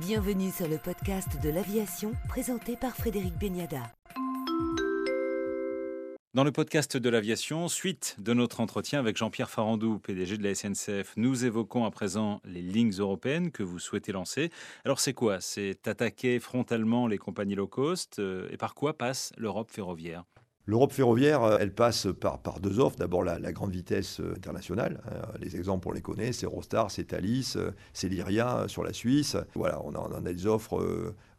Bienvenue sur le podcast de l'aviation présenté par Frédéric Beniada. Dans le podcast de l'aviation, suite de notre entretien avec Jean-Pierre Farandou, PDG de la SNCF, nous évoquons à présent les lignes européennes que vous souhaitez lancer. Alors c'est quoi? C'est attaquer frontalement les compagnies low cost euh, et par quoi passe l'Europe ferroviaire? L'Europe ferroviaire, euh, elle passe par, deux offres. D'abord, la, grande vitesse euh, internationale. Hein. Les exemples, on les connaît. C'est Eurostar, c'est Thalys, c'est Lyria sur la Suisse. Voilà, on on a des offres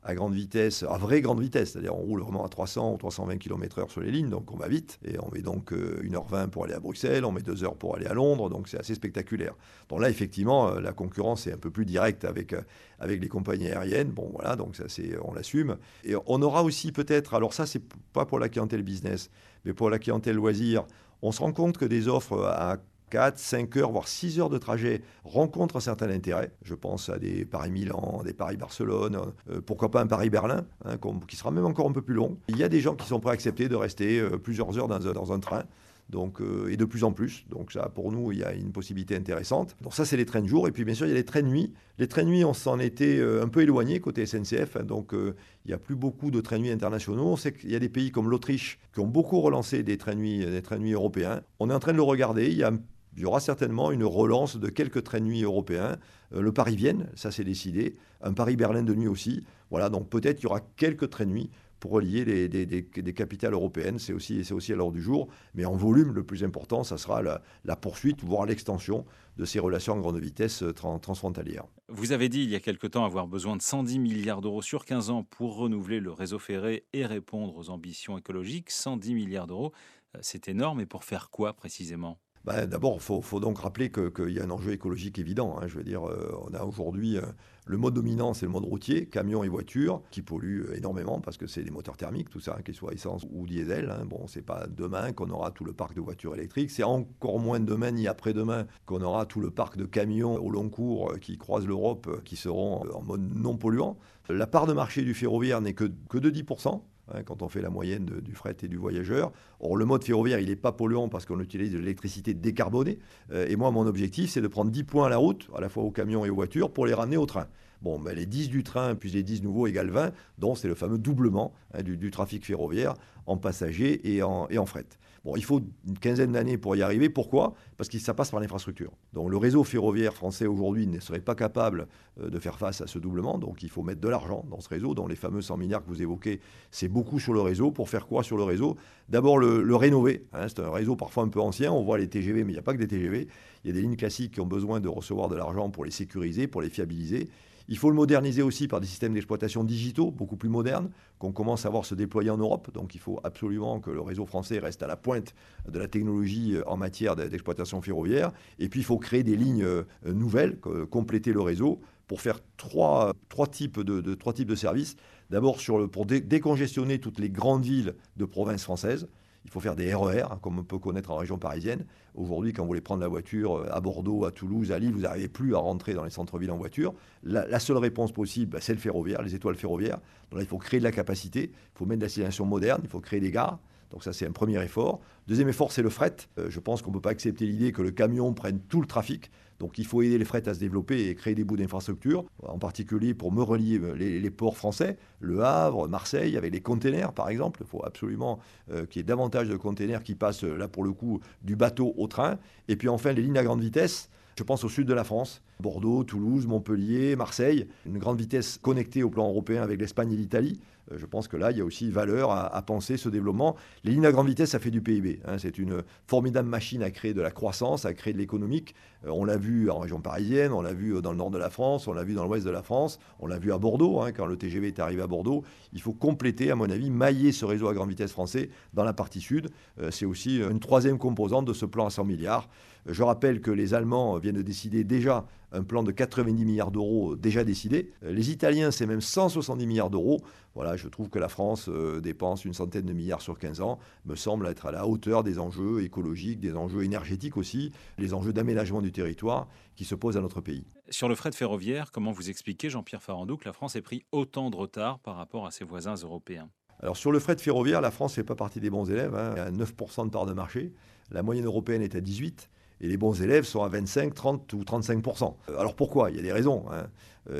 à grande vitesse, à vraie grande vitesse, c'est-à-dire on roule vraiment à 300 ou 320 km/h sur les lignes, donc on va vite, et on met donc 1h20 euh, pour aller à Bruxelles, on met 2 heures pour aller à Londres, donc c'est assez spectaculaire. Donc là, effectivement, euh, la concurrence est un peu plus directe avec, euh, avec les compagnies aériennes, bon voilà, donc ça c'est, on l'assume. Et on aura aussi peut-être, alors ça c'est pas pour la clientèle business, mais pour la clientèle loisir, on se rend compte que des offres à 4, 5 heures, voire 6 heures de trajet rencontrent un certain intérêt. Je pense à des Paris-Milan, des Paris-Barcelone, euh, pourquoi pas un Paris-Berlin, hein, qui sera même encore un peu plus long. Il y a des gens qui sont prêts à accepter de rester euh, plusieurs heures dans dans un train. Donc, euh, et de plus en plus. Donc ça, pour nous, il y a une possibilité intéressante. Donc ça, c'est les trains de jour. Et puis bien sûr, il y a les trains de nuit. Les trains de nuit, on s'en était un peu éloigné côté SNCF. Donc il n'y a plus beaucoup de trains de nuit internationaux. On sait qu'il y a des pays comme l'Autriche qui ont beaucoup relancé des trains de nuit, des trains de nuit européens. On est en train de le regarder. Il y a il y aura certainement une relance de quelques trains de nuit européens. Euh, le Paris-Vienne, ça c'est décidé. Un Paris-Berlin de nuit aussi. Voilà, donc peut-être qu'il y aura quelques trains de nuit pour relier les, des, capitales européennes. C'est aussi, aussi à l'ordre du jour. Mais en volume, le plus important, ça sera la, poursuite, voire l'extension de ces relations en grande vitesse euh, transfrontalières. Vous avez dit il y a quelque temps avoir besoin de 110 milliards d'euros sur 15 ans pour renouveler le réseau ferré et répondre aux ambitions écologiques. 110 milliards d'euros, euh, c'est énorme. Et pour faire quoi précisément? Bah, d'abord, il faut, donc rappeler qu'il y a un enjeu écologique évident. Hein. je veux dire, euh, on a aujourd'hui euh, le mode dominant, c'est le mode routier, camions et voitures, qui polluent énormément parce que c'est des moteurs thermiques, tout ça, qu'ils soient essence ou diesel. Hein. Bon, c'est pas demain qu'on aura tout le parc de voitures électriques. C'est encore moins demain ni après-demain qu'on aura tout le parc de camions au long cours euh, qui croisent l'Europe, qui seront en mode non polluant. La part de marché du ferroviaire n'est que de 10%. Hein, quand on fait la moyenne du fret et du voyageur. Or, le mode ferroviaire, il n'est pas polluant parce qu'on utilise de l'électricité décarbonée. Euh, et moi, mon objectif, c'est de prendre 10 points à la route, à la fois aux camions et aux voitures, pour les ramener au train. Bon, les 10 du train plus les 10 nouveaux égale 20, donc c'est le fameux doublement hein, du, trafic ferroviaire en passagers et en, et en fret. Bon, il faut une quinzaine d'années pour y arriver. Pourquoi? Parce que ça passe par l'infrastructure. Donc le réseau ferroviaire français aujourd'hui ne serait pas capable euh, de faire face à ce doublement. Donc il faut mettre de l'argent dans ce réseau, dans les fameux 100 milliards que vous évoquez. C'est beaucoup sur le réseau. Pour faire quoi sur le réseau? D'abord le, rénover. Hein. c'est un réseau parfois un peu ancien. On voit les TGV, mais il n'y a pas que des TGV. Il y a des lignes classiques qui ont besoin de recevoir de l'argent pour les sécuriser, pour les fiabiliser. Il faut le moderniser aussi par des systèmes d'exploitation digitaux beaucoup plus modernes qu'on commence à voir se déployer en Europe. Donc il faut absolument que le réseau français reste à la pointe de la technologie euh, en matière d'exploitation ferroviaire. Et puis il faut créer des lignes euh, nouvelles, compléter le réseau pour faire trois, types, de, trois types de services. D'abord pour décongestionner toutes les grandes villes de province française. Il faut faire des RER, hein, comme on peut connaître en région parisienne. Aujourd'hui, quand vous voulez prendre la voiture euh, à Bordeaux, à Toulouse, à Lille, vous n'arrivez plus à rentrer dans les centres-villes en voiture. La, seule réponse possible, bah, c'est le ferroviaire, les étoiles ferroviaires. Il faut créer de la capacité, il faut mettre de la moderne, il faut créer des gares. Donc ça, c'est un premier effort. Deuxième effort, c'est le fret. Euh, je pense qu'on ne peut pas accepter l'idée que le camion prenne tout le trafic. Donc il faut aider les frets à se développer et créer des bouts d'infrastructure, en particulier pour me relier euh, les, ports français, Le Havre, Marseille, avec les containers par exemple. Il faut absolument euh, qu'il y ait davantage de containers qui passent là pour le coup du bateau au train. Et puis enfin les lignes à grande vitesse. Je pense au sud de la France, Bordeaux, Toulouse, Montpellier, Marseille, une grande vitesse connectée au plan européen avec l'Espagne et l'Italie. Euh, je pense que là, il y a aussi valeur à, penser ce développement. Les lignes à grande vitesse, ça fait du PIB. Hein. c'est une formidable machine à créer de la croissance, à créer de l'économique. Euh, on l'a vu en région parisienne, on l'a vu euh, dans le nord de la France, on l'a vu dans l'ouest de la France, on l'a vu à Bordeaux, hein, quand le TGV est arrivé à Bordeaux. Il faut compléter, à mon avis, mailler ce réseau à grande vitesse français dans la partie sud. c'est aussi une troisième composante de ce plan à 100 milliards. Je rappelle que les Allemands viennent de décider déjà un plan de 90 milliards d'euros déjà décidé. Les Italiens, c'est même 170 milliards d'euros. Voilà, je trouve que la France euh, dépense une centaine de milliards sur 15 ans, me semble être à la hauteur des enjeux écologiques, des enjeux énergétiques aussi, les enjeux d'aménagement du territoire qui se posent à notre pays. Sur le fret ferroviaire, comment vous expliquez, Jean-Pierre Farandou, que la France ait pris autant de retard par rapport à ses voisins européens? Alors sur le fret ferroviaire, la France ne fait pas partie des bons élèves, hein, a 9% de part de marché, la moyenne européenne est à 18%, et les bons élèves sont à 25, 30 ou 35% Alors pourquoi? Il y a des raisons. Hein.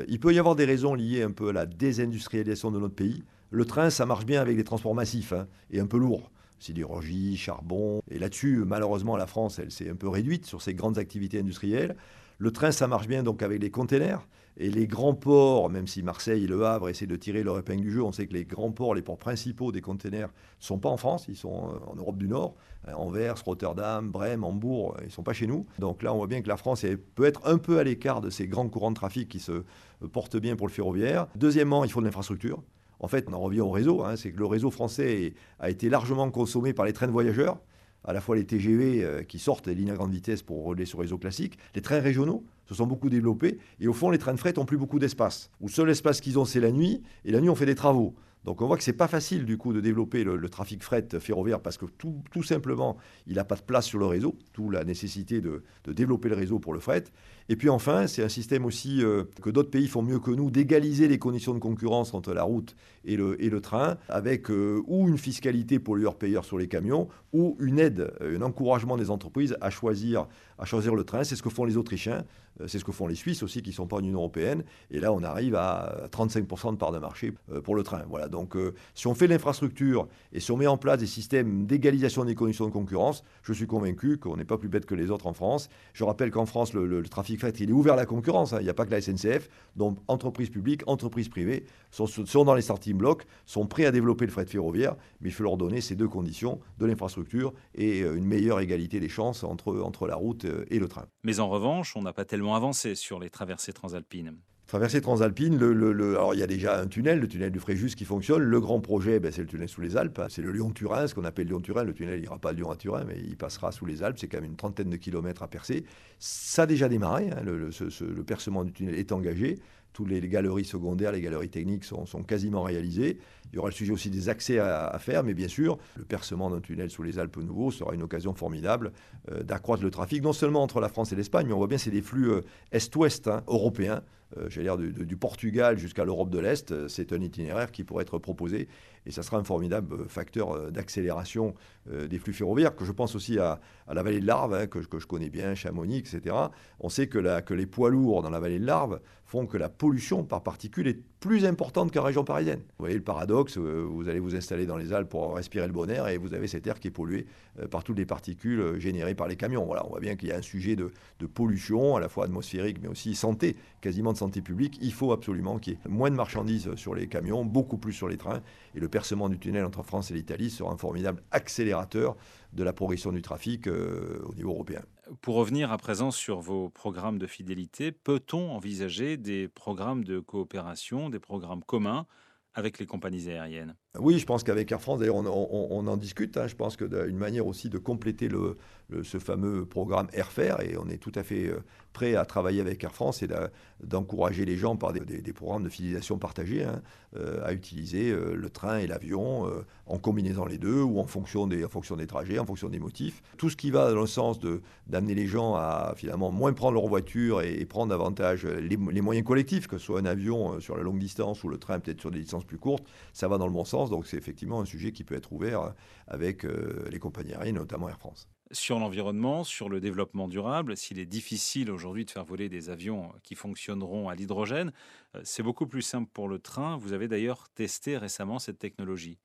il peut y avoir des raisons liées un peu à la désindustrialisation de notre pays. Le train, ça marche bien avec des transports massifs hein, et un peu lourds sidérurgie, charbon. Et là-dessus, malheureusement, la France, elle s'est un peu réduite sur ses grandes activités industrielles. Le train, ça marche bien donc avec les containers. Et les grands ports, même si Marseille et Le Havre essaient de tirer leur épingle du jeu, on sait que les grands ports, les ports principaux des containers, ne sont pas en France, ils sont euh, en Europe du Nord, euh, Anvers, Rotterdam, Brême, Hambourg, ils ne sont pas chez nous. Donc là, on voit bien que la France peut être un peu à l'écart de ces grands courants de trafic qui se euh, portent bien pour le ferroviaire. Deuxièmement, il faut de l'infrastructure. En fait, on en revient au réseau, hein, c'est que le réseau français a été largement consommé par les trains de voyageurs, à la fois les TGV euh, qui sortent des lignes à grande vitesse pour rouler sur le réseau classique, les trains régionaux se sont beaucoup développés, et au fond, les trains de fret n'ont plus beaucoup d'espace. Le seul espace qu'ils ont, c'est la nuit, et la nuit, on fait des travaux. Donc on voit que ce n'est pas facile du coup de développer le, trafic fret ferroviaire parce que tout, simplement, il n'a pas de place sur le réseau, tout la nécessité de, développer le réseau pour le fret. Et puis enfin, c'est un système aussi euh, que d'autres pays font mieux que nous, d'égaliser les conditions de concurrence entre la route et le, train, avec euh, ou une fiscalité pollueur-payeur sur les camions, ou une aide, euh, un encouragement des entreprises à choisir le train. C'est ce que font les Autrichiens, c'est ce que font les Suisses aussi, qui ne sont pas en Union européenne. Et là, on arrive à 35% de part de marché pour le train. Voilà. Donc, si on fait l'infrastructure et si on met en place des systèmes d'égalisation des conditions de concurrence, je suis convaincu qu'on n'est pas plus bête que les autres en France. Je rappelle qu'en France, le, trafic il est ouvert à la concurrence. Hein. Il n'y a pas que la SNCF. Donc, entreprises publiques, entreprises privées sont, dans les starting blocks, sont prêts à développer le fret ferroviaire, mais il faut leur donner ces deux conditions de l'infrastructure et euh, une meilleure égalité des chances entre, entre la route euh, et le train. Mais en revanche, on n'a pas tellement avancé sur les traversées transalpines. Traversée transalpine, alors il y a déjà un tunnel, le tunnel du Fréjus qui fonctionne. Le grand projet, ben, c'est le tunnel sous les Alpes. Hein. C'est le Lyon-Turin, ce qu'on appelle Lyon-Turin. Le tunnel n'ira pas de Lyon à Turin, mais il passera sous les Alpes. C'est quand même une trentaine de kilomètres à percer. Ça a déjà démarré. Hein. Le, percement du tunnel est engagé. Toutes les, galeries secondaires, les galeries techniques sont, quasiment réalisées. Il y aura le sujet aussi des accès à, faire, mais bien sûr, le percement d'un tunnel sous les Alpes nouveaux sera une occasion formidable euh, d'accroître le trafic, non seulement entre la France et l'Espagne, mais on voit bien c'est des flux euh, est-ouest hein, européens euh, j'allais dire, du, Portugal jusqu'à l'Europe de l'Est, euh, c'est un itinéraire qui pourrait être proposé et ça sera un formidable euh, facteur d'accélération des flux ferroviaires, que je pense aussi à, la vallée de l'Arve, hein, que, je connais bien, Chamonix, etc. On sait que, que les poids lourds dans la vallée de l'Arve font que la pollution par particules est plus importante qu'en région parisienne. Vous voyez le paradoxe, vous allez vous installer dans les Alpes pour respirer le bon air et vous avez cet air qui est pollué par toutes les particules générées par les camions. Voilà, on voit bien qu'il y a un sujet de, de pollution, à la fois atmosphérique mais aussi santé, quasiment de santé publique, il faut absolument qu'il y ait moins de marchandises sur les camions, beaucoup plus sur les trains. Et le percement du tunnel entre France et l'Italie sera un formidable accélérateur de la progression du trafic euh, au niveau européen. Pour revenir à présent sur vos programmes de fidélité, peut-on envisager des programmes de coopération, des programmes communs avec les compagnies aériennes? Oui, je pense qu'avec Air France, d'ailleurs, on, en discute. Hein. Je pense qu'une manière aussi de compléter le, ce fameux programme Airfare, et on est tout à fait euh, prêt à travailler avec Air France et d'encourager les gens par des, programmes de fidélisation partagés hein, euh, à utiliser euh, le train et l'avion en combinaison les deux ou en fonction, des, en fonction des trajets, en fonction des motifs. Tout ce qui va dans le sens d'amener les gens à finalement moins prendre leur voiture et, prendre davantage les, les, moyens collectifs, que ce soit un avion sur la longue distance ou le train peut-être sur des distances plus courtes, ça va dans le bon sens. Donc c'est effectivement un sujet qui peut être ouvert avec les compagnies aériennes, notamment Air France sur l'environnement, sur le développement durable. S'il est difficile aujourd'hui de faire voler des avions qui fonctionneront à l'hydrogène, euh, c'est beaucoup plus simple pour le train. Vous avez d'ailleurs testé récemment cette technologie.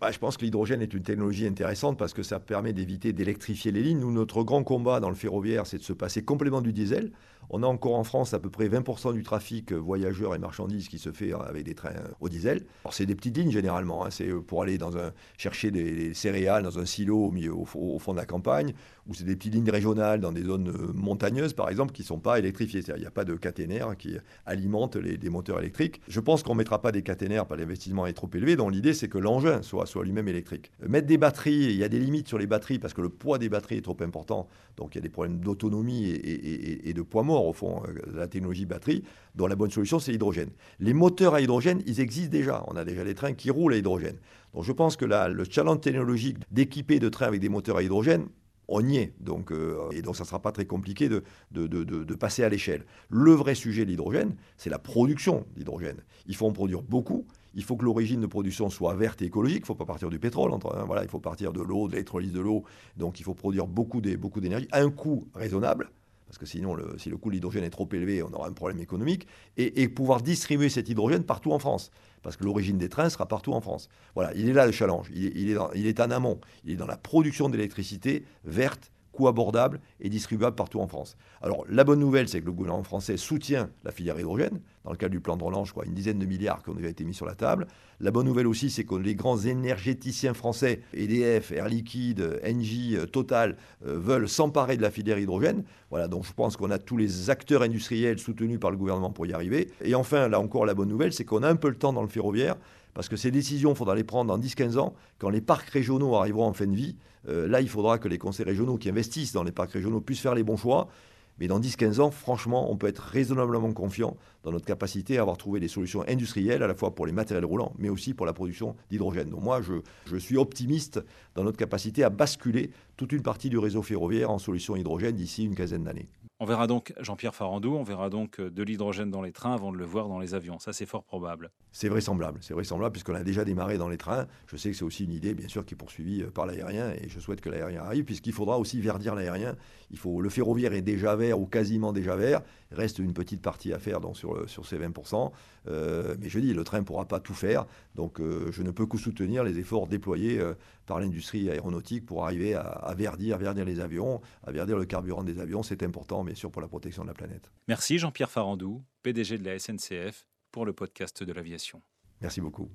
Bah, je pense que l'hydrogène est une technologie intéressante parce que ça permet d'éviter d'électrifier les lignes. Nous, notre grand combat dans le ferroviaire, c'est de se passer complètement du diesel. On a encore en France à peu près 20% du trafic voyageurs et marchandises qui se fait avec des trains au diesel. Alors c'est des petites lignes généralement, hein. c'est euh, pour aller dans un, chercher des, céréales dans un silo au, fond de la campagne, ou c'est des petites lignes régionales dans des zones euh, montagneuses par exemple qui ne sont pas électrifiées. Il n'y a pas de caténaire qui alimente les, moteurs électriques. Je pense qu'on ne mettra pas des caténaires, pas l'investissement est trop élevé, donc l'idée c'est que l'engin soit, lui-même électrique. Mettre des batteries, il y a des limites sur les batteries parce que le poids des batteries est trop important, donc il y a des problèmes d'autonomie et, de poids mort au fond, euh, la technologie batterie, dont la bonne solution, c'est l'hydrogène. Les moteurs à hydrogène, ils existent déjà. On a déjà des trains qui roulent à hydrogène. Donc je pense que là, le challenge technologique d'équiper de trains avec des moteurs à hydrogène, on y est. Donc, euh, et donc, ça ne sera pas très compliqué de, de passer à l'échelle. Le vrai sujet de l'hydrogène, c'est la production d'hydrogène. Il faut en produire beaucoup. Il faut que l'origine de production soit verte et écologique. Il ne faut pas partir du pétrole. Hein, voilà, il faut partir de l'eau, de l'électrolyse de l'eau. Donc il faut produire beaucoup d'énergie à un coût raisonnable parce que sinon, si le coût de l'hydrogène est trop élevé, on aura un problème économique, et, pouvoir distribuer cet hydrogène partout en France, parce que l'origine des trains sera partout en France. Voilà, il est là le challenge, il est en amont, il est dans la production d'électricité verte, coût abordable et distribuable partout en France. Alors la bonne nouvelle, c'est que le gouvernement français soutient la filière hydrogène. Dans le cadre du plan de relance, je crois, une dizaine de milliards qui ont déjà été mis sur la table. La bonne nouvelle aussi, c'est que les grands énergéticiens français, EDF, Air Liquide, Engie, Total, euh, veulent s'emparer de la filière hydrogène. Voilà, donc je pense qu'on a tous les acteurs industriels soutenus par le gouvernement pour y arriver. Et enfin, là encore, la bonne nouvelle, c'est qu'on a un peu le temps dans le ferroviaire parce que ces décisions, il faudra les prendre dans 10-15 ans, quand les parcs régionaux arriveront en fin de vie. Euh, là, il faudra que les conseils régionaux qui investissent dans les parcs régionaux puissent faire les bons choix. Mais dans 10-15 ans, franchement, on peut être raisonnablement confiant dans notre capacité à avoir trouvé des solutions industrielles, à la fois pour les matériels roulants, mais aussi pour la production d'hydrogène. Donc moi, je, je, suis optimiste dans notre capacité à basculer toute une partie du réseau ferroviaire en solution hydrogène d'ici une quinzaine d'années. On verra donc Jean-Pierre Farandou, on verra donc euh, de l'hydrogène dans les trains avant de le voir dans les avions. Ça, c'est fort probable. C'est vraisemblable, c'est vraisemblable puisqu'on a déjà démarré dans les trains. Je sais que c'est aussi une idée, bien sûr, qui est poursuivie euh, par l'aérien et je souhaite que l'aérien arrive puisqu'il faudra aussi verdir l'aérien. Le ferroviaire est déjà vert ou quasiment déjà vert. Il reste une petite partie à faire sur ces 20%. Euh, mais je dis, le train ne pourra pas tout faire. Donc je ne peux que soutenir les efforts déployés par l'industrie aéronautique pour arriver à, à verdir, verdir les avions, à verdir le carburant des avions. C'est important bien sûr pour la protection de la planète. Merci Jean-Pierre Farandou, PDG de la SNCF, pour le podcast de l'aviation. Merci beaucoup.